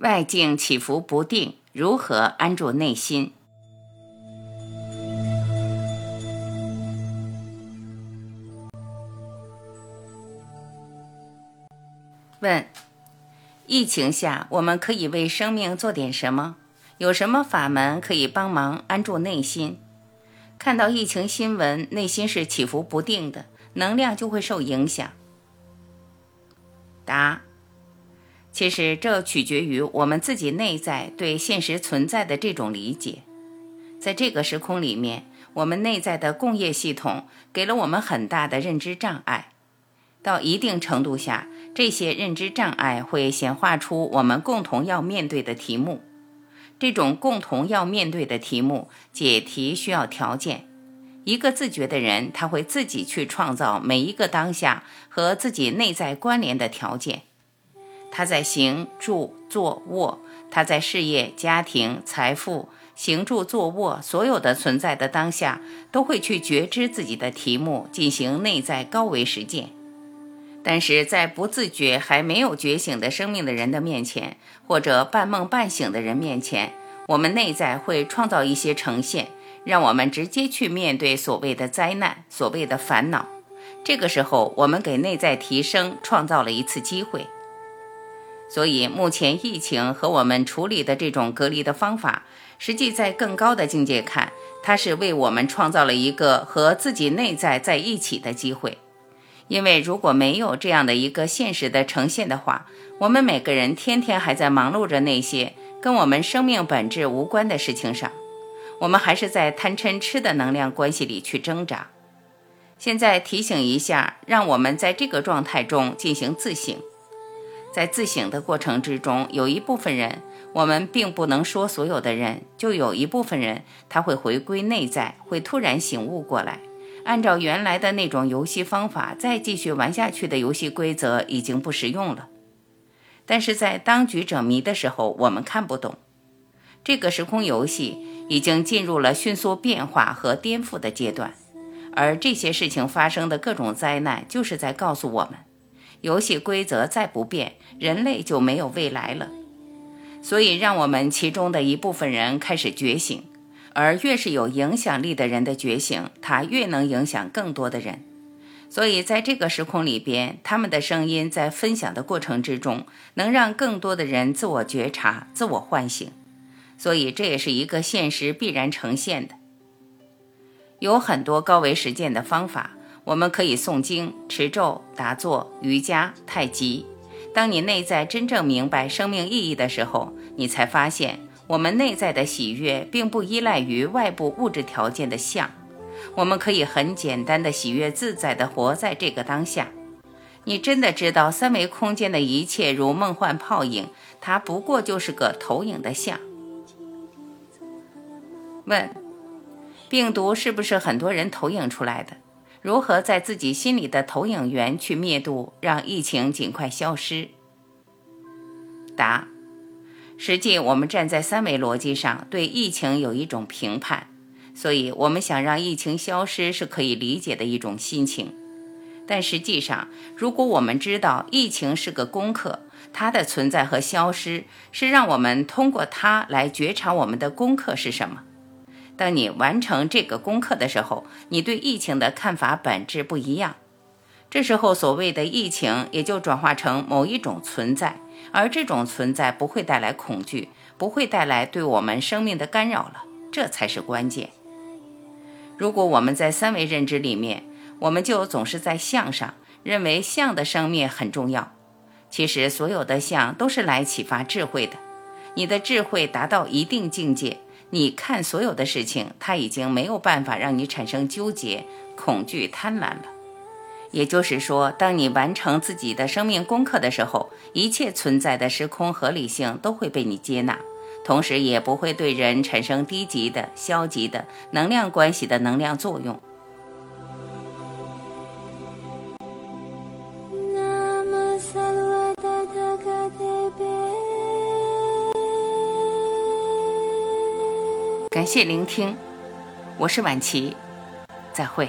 外境起伏不定，如何安住内心？问：疫情下，我们可以为生命做点什么？有什么法门可以帮忙安住内心？看到疫情新闻，内心是起伏不定的，能量就会受影响。答。其实这取决于我们自己内在对现实存在的这种理解。在这个时空里面，我们内在的共业系统给了我们很大的认知障碍。到一定程度下，这些认知障碍会显化出我们共同要面对的题目。这种共同要面对的题目解题需要条件。一个自觉的人，他会自己去创造每一个当下和自己内在关联的条件。他在行住坐卧，他在事业、家庭、财富、行住坐卧所有的存在的当下，都会去觉知自己的题目，进行内在高维实践。但是在不自觉、还没有觉醒的生命的人的面前，或者半梦半醒的人面前，我们内在会创造一些呈现，让我们直接去面对所谓的灾难、所谓的烦恼。这个时候，我们给内在提升创造了一次机会。所以，目前疫情和我们处理的这种隔离的方法，实际在更高的境界看，它是为我们创造了一个和自己内在在一起的机会。因为如果没有这样的一个现实的呈现的话，我们每个人天天还在忙碌着那些跟我们生命本质无关的事情上，我们还是在贪嗔痴的能量关系里去挣扎。现在提醒一下，让我们在这个状态中进行自省。在自省的过程之中，有一部分人，我们并不能说所有的人，就有一部分人他会回归内在，会突然醒悟过来，按照原来的那种游戏方法再继续玩下去的游戏规则已经不实用了。但是在当局者迷的时候，我们看不懂，这个时空游戏已经进入了迅速变化和颠覆的阶段，而这些事情发生的各种灾难，就是在告诉我们。游戏规则再不变，人类就没有未来了。所以，让我们其中的一部分人开始觉醒，而越是有影响力的人的觉醒，他越能影响更多的人。所以，在这个时空里边，他们的声音在分享的过程之中，能让更多的人自我觉察、自我唤醒。所以，这也是一个现实必然呈现的。有很多高维实践的方法。我们可以诵经、持咒、打坐、瑜伽、太极。当你内在真正明白生命意义的时候，你才发现，我们内在的喜悦并不依赖于外部物质条件的相。我们可以很简单的喜悦自在的活在这个当下。你真的知道，三维空间的一切如梦幻泡影，它不过就是个投影的像。问：病毒是不是很多人投影出来的？如何在自己心里的投影源去灭度，让疫情尽快消失？答：实际我们站在三维逻辑上对疫情有一种评判，所以我们想让疫情消失是可以理解的一种心情。但实际上，如果我们知道疫情是个功课，它的存在和消失是让我们通过它来觉察我们的功课是什么。当你完成这个功课的时候，你对疫情的看法本质不一样。这时候，所谓的疫情也就转化成某一种存在，而这种存在不会带来恐惧，不会带来对我们生命的干扰了。这才是关键。如果我们在三维认知里面，我们就总是在相上认为相的生灭很重要。其实，所有的相都是来启发智慧的。你的智慧达到一定境界。你看所有的事情，它已经没有办法让你产生纠结、恐惧、贪婪了，也就是说，当你完成自己的生命功课的时候，一切存在的时空合理性都会被你接纳，同时也不会对人产生低级的、消极的能量关系的能量作用。感谢聆听，我是晚琪，再会。